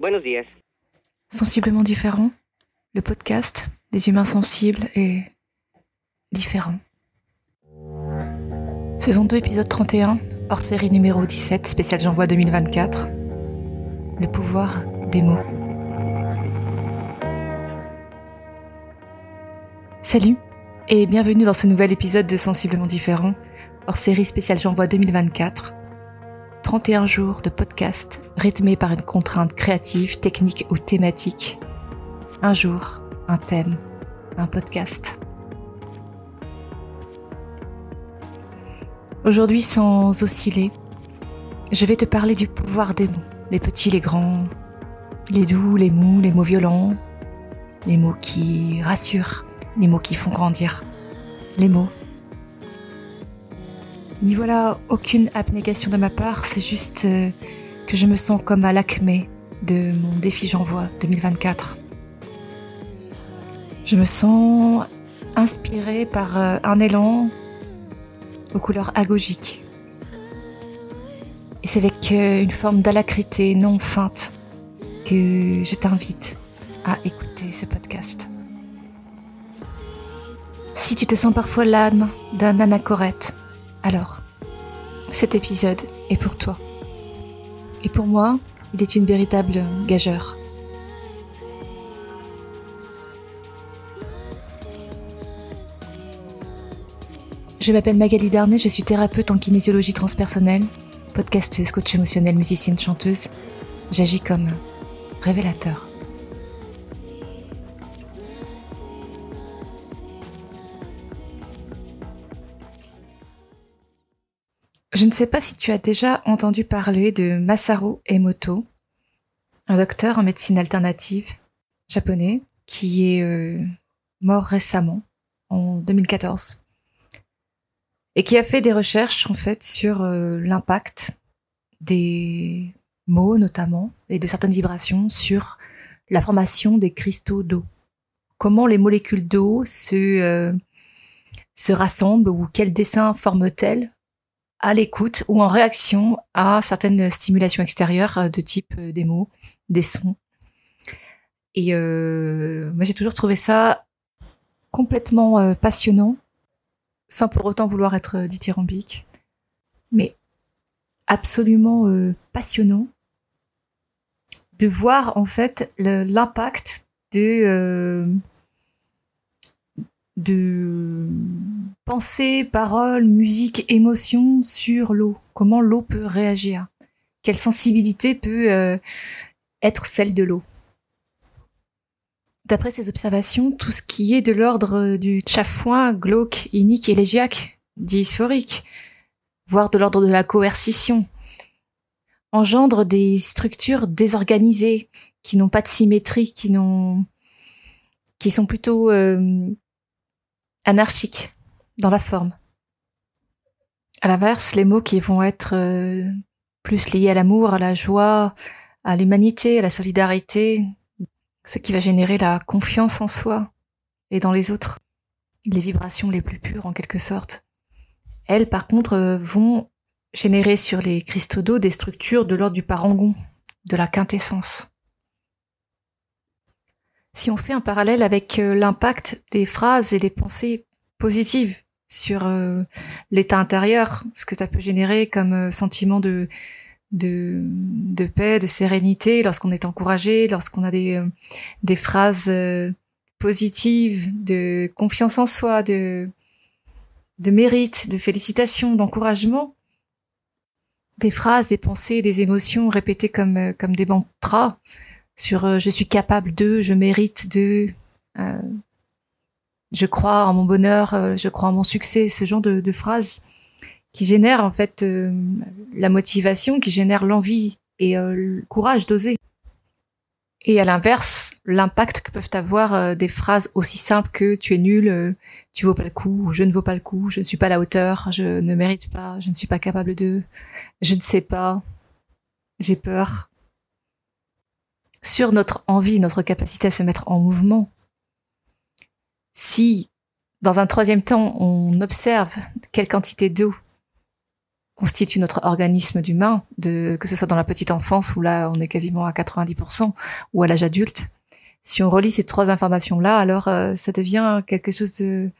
Buenos días. Sensiblement différent, le podcast des humains sensibles et différents. Saison 2, épisode 31, hors série numéro 17, spécial J'envoie 2024. Le pouvoir des mots. Salut et bienvenue dans ce nouvel épisode de Sensiblement différent, hors série spéciale J'envoie 2024. 31 jours de podcast rythmés par une contrainte créative, technique ou thématique. Un jour, un thème, un podcast. Aujourd'hui, sans osciller, je vais te parler du pouvoir des mots, les petits, les grands, les doux, les mous, les mots violents, les mots qui rassurent, les mots qui font grandir, les mots N'y voilà aucune abnégation de ma part, c'est juste euh, que je me sens comme à l'acmé de mon défi J'envoie 2024. Je me sens inspirée par euh, un élan aux couleurs agogiques. Et c'est avec euh, une forme d'alacrité non feinte que je t'invite à écouter ce podcast. Si tu te sens parfois l'âme d'un anachorète, alors, cet épisode est pour toi. Et pour moi, il est une véritable gageure. Je m'appelle Magali Darnay, je suis thérapeute en kinésiologie transpersonnelle, podcasteuse, coach émotionnelle, musicienne, chanteuse. J'agis comme révélateur. Je ne sais pas si tu as déjà entendu parler de Masaru Emoto, un docteur en médecine alternative japonais qui est euh, mort récemment, en 2014, et qui a fait des recherches en fait sur euh, l'impact des mots notamment et de certaines vibrations sur la formation des cristaux d'eau. Comment les molécules d'eau se, euh, se rassemblent ou quels dessins forment-elles à l'écoute ou en réaction à certaines stimulations extérieures euh, de type euh, des mots, des sons. Et euh, moi, j'ai toujours trouvé ça complètement passionnant, sans pour autant vouloir être dithyrambique, mais absolument passionnant de voir en fait l'impact de de pensée, parole, musique, émotion sur l'eau. Comment l'eau peut réagir Quelle sensibilité peut euh, être celle de l'eau D'après ces observations, tout ce qui est de l'ordre du chafouin, glauque, inique, élégiaque, dysphorique, voire de l'ordre de la coercition, engendre des structures désorganisées, qui n'ont pas de symétrie, qui sont plutôt euh, anarchiques dans la forme. À l'inverse, les mots qui vont être euh, plus liés à l'amour, à la joie, à l'humanité, à la solidarité, ce qui va générer la confiance en soi et dans les autres, les vibrations les plus pures en quelque sorte. Elles, par contre, euh, vont générer sur les cristaux d'eau des structures de l'ordre du parangon, de la quintessence. Si on fait un parallèle avec euh, l'impact des phrases et des pensées positives sur euh, l'état intérieur, ce que ça peut générer comme euh, sentiment de, paix, de sérénité lorsqu'on est encouragé, lorsqu'on a des, phrases positives, de confiance en soi, de, mérite, de félicitations, d'encouragement. Des phrases, des pensées, des émotions répétées comme des mantras sur euh, je suis capable de, je mérite de, euh, je crois en mon bonheur, euh, je crois en mon succès, ce genre de, phrases qui génèrent en fait la motivation, qui génèrent l'envie et le courage d'oser. Et à l'inverse, l'impact que peuvent avoir des phrases aussi simples que tu es nul, tu vaux pas le coup, ou je ne vaux pas le coup, je ne suis pas à la hauteur, je ne mérite pas, je ne suis pas capable de, je ne sais pas, j'ai peur, sur notre envie, notre capacité à se mettre en mouvement. Si, dans un troisième temps, on observe quelle quantité d'eau constitue notre organisme d'humain, que ce soit dans la petite enfance où là on est quasiment à 90%, ou à l'âge adulte. Si on relie ces trois informations-là, alors euh, ça devient quelque chose de,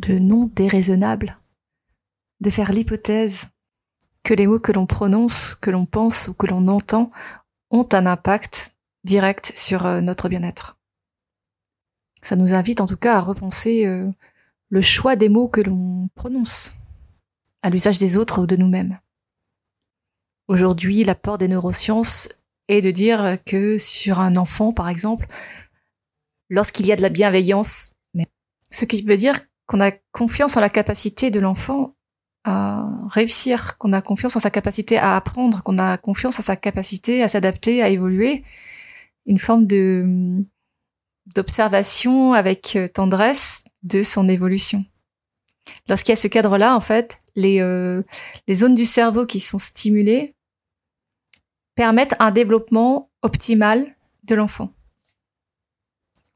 de non déraisonnable, de faire l'hypothèse que les mots que l'on prononce, que l'on pense ou que l'on entend ont un impact direct sur euh, notre bien-être. Ça nous invite en tout cas à repenser euh, le choix des mots que l'on prononce à l'usage des autres ou de nous-mêmes. Aujourd'hui, l'apport des neurosciences est de dire que sur un enfant, par exemple, lorsqu'il y a de la bienveillance, ce qui veut dire qu'on a confiance en la capacité de l'enfant à réussir, qu'on a confiance en sa capacité à apprendre, qu'on a confiance en sa capacité à s'adapter, à évoluer, une forme de d'observation avec euh, tendresse de son évolution. Lorsqu'il y a ce cadre-là, en fait, les, euh, les zones du cerveau qui sont stimulées permettent un développement optimal de l'enfant.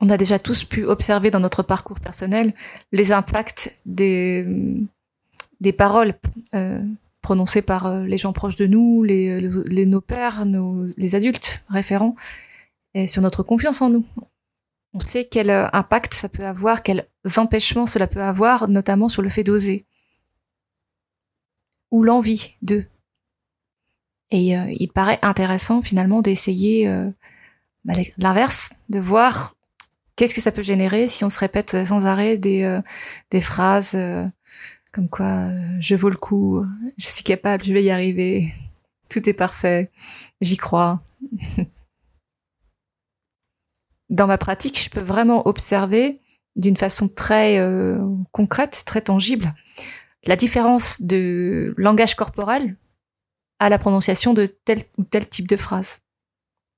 On a déjà tous pu observer dans notre parcours personnel les impacts des, des paroles euh, prononcées par euh, les gens proches de nous, nos pères, les adultes référents, sur notre confiance en nous. On sait quel euh, impact ça peut avoir, quels empêchements cela peut avoir, notamment sur le fait d'oser ou l'envie de. Et il paraît intéressant finalement d'essayer bah, l'inverse, de voir qu'est-ce que ça peut générer si on se répète sans arrêt des phrases comme quoi je vaux le coup, je suis capable, je vais y arriver, tout est parfait, j'y crois. dans ma pratique, je peux vraiment observer d'une façon très euh, concrète, très tangible, la différence de langage corporel à la prononciation de tel ou tel type de phrase.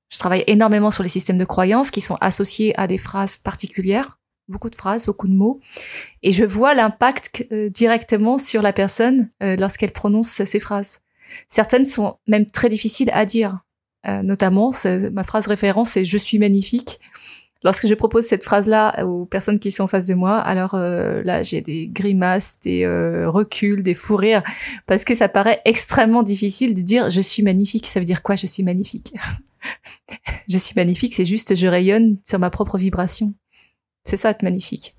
Je travaille énormément sur les systèmes de croyances qui sont associés à des phrases particulières, beaucoup de phrases, beaucoup de mots, et je vois l'impact euh, directement sur la personne euh, lorsqu'elle prononce ces phrases. Certaines sont même très difficiles à dire. Euh, notamment, ma phrase référence c'est je suis magnifique. Lorsque je propose cette phrase-là aux personnes qui sont en face de moi, alors là, j'ai des grimaces, des reculs, des fous rires, parce que ça paraît extrêmement difficile de dire je suis magnifique. Ça veut dire quoi Je suis magnifique? je suis magnifique, c'est juste je rayonne sur ma propre vibration. C'est ça être magnifique.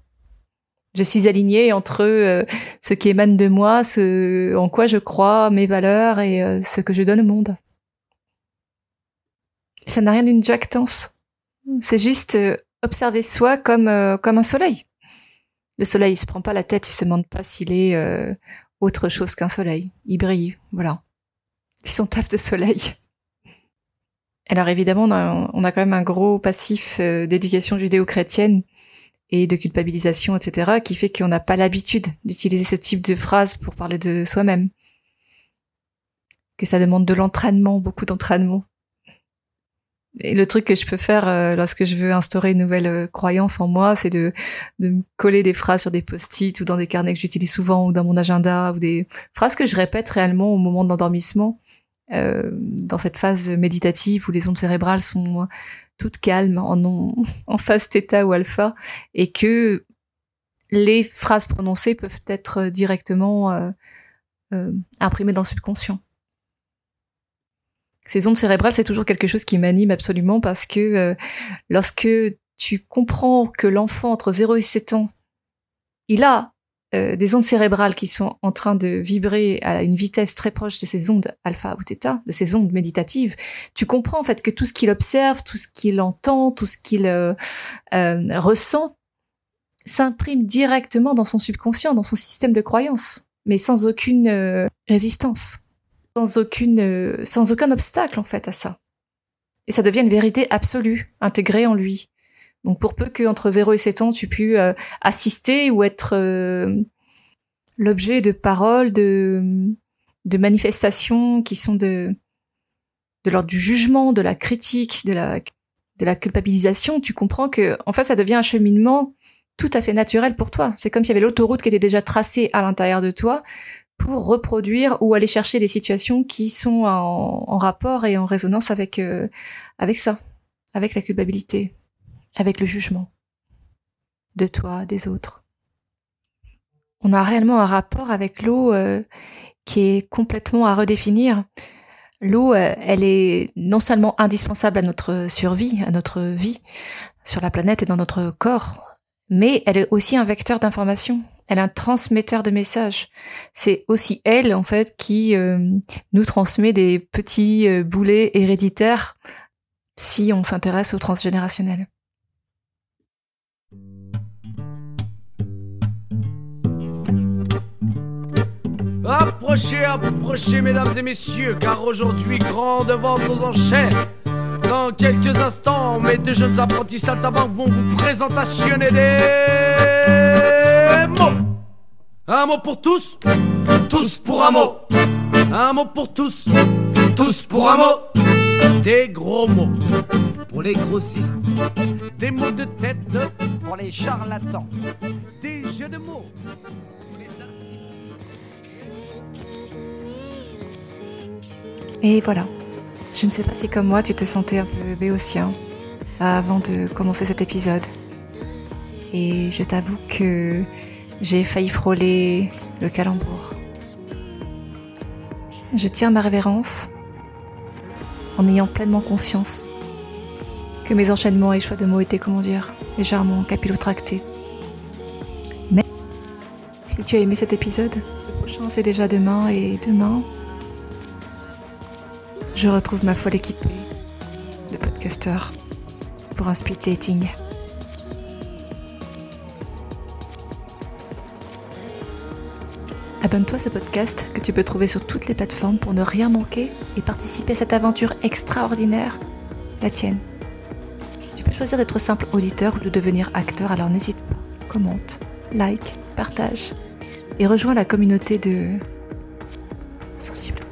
Je suis alignée entre ce qui émane de moi, ce en quoi je crois, mes valeurs et ce que je donne au monde. Ça n'a rien d'une jactance. C'est juste euh, observer soi comme, euh, comme un soleil. Le soleil, il se prend pas la tête, il se demande pas s'il est euh, autre chose qu'un soleil. Il brille, voilà. Puis son taf de soleil. Alors évidemment, on a quand même un gros passif d'éducation judéo-chrétienne et de culpabilisation, etc., qui fait qu'on n'a pas l'habitude d'utiliser ce type de phrase pour parler de soi-même. Que ça demande de l'entraînement, beaucoup d'entraînement. Et le truc que je peux faire euh, lorsque je veux instaurer une nouvelle euh, croyance en moi, c'est de, de me coller des phrases sur des post-it ou dans des carnets que j'utilise souvent ou dans mon agenda ou des phrases que je répète réellement au moment de l'endormissement, euh, dans cette phase méditative où les ondes cérébrales sont toutes calmes, en, en phase ou alpha, et que les phrases prononcées peuvent être directement euh, imprimées dans le subconscient. Ces ondes cérébrales, c'est toujours quelque chose qui m'anime absolument parce que euh, lorsque tu comprends que l'enfant entre 0 et 7 ans, il a euh, des ondes cérébrales qui sont en train de vibrer à une vitesse très proche de ces ondes alpha ou theta, de ces ondes méditatives, tu comprends en fait que tout ce qu'il observe, tout ce qu'il entend, tout ce qu'il euh, ressent s'imprime directement dans son subconscient, dans son système de croyance, mais sans aucune résistance sans aucune, euh, sans aucun obstacle en fait à ça. Et ça devient une vérité absolue, intégrée en lui. Donc pour peu qu'entre 0 et 7 ans, tu puisses euh, assister ou être euh, l'objet de paroles, de, manifestations qui sont de, l'ordre du jugement, de la critique, de la, culpabilisation, tu comprends que en fait ça devient un cheminement tout à fait naturel pour toi. C'est comme s'il y avait l'autoroute qui était déjà tracée à l'intérieur de toi pour reproduire ou aller chercher des situations qui sont en, rapport et en résonance avec euh, avec ça, avec la culpabilité, avec le jugement de toi, des autres. On a réellement un rapport avec l'eau euh, qui est complètement à redéfinir. L'eau, euh, elle est non seulement indispensable à notre survie, à notre vie sur la planète et dans notre corps, mais elle est aussi un vecteur d'information. Elle est un transmetteur de messages. C'est aussi elle, en fait, qui euh, nous transmet des petits boulets héréditaires si on s'intéresse au transgénérationnel. Approchez, approchez, mesdames et messieurs, car aujourd'hui, grande vente aux enchères. Dans quelques instants, mes deux jeunes apprentis saltabanques vont vous présentationner des mots. Un mot pour tous, tous pour un mot. Un mot pour tous, tous pour un mot. Des gros mots pour les grossistes. Des mots de tête pour les charlatans. Des jeux de mots Et voilà. Je ne sais pas si comme moi tu te sentais un peu béotien avant de commencer cet épisode. Et je t'avoue que j'ai failli frôler le calembour. Je tiens ma révérence en ayant pleinement conscience que mes enchaînements et choix de mots étaient, comment dire, légèrement capillotractés. Mais si tu as aimé cet épisode, le prochain c'est déjà demain et demain, je retrouve ma folle équipée de podcasteurs pour un speed dating. Abonne-toi à ce podcast que tu peux trouver sur toutes les plateformes pour ne rien manquer et participer à cette aventure extraordinaire, la tienne. Tu peux choisir d'être simple auditeur ou de devenir acteur, alors n'hésite pas, commente, like, partage et rejoins la communauté de sensibles.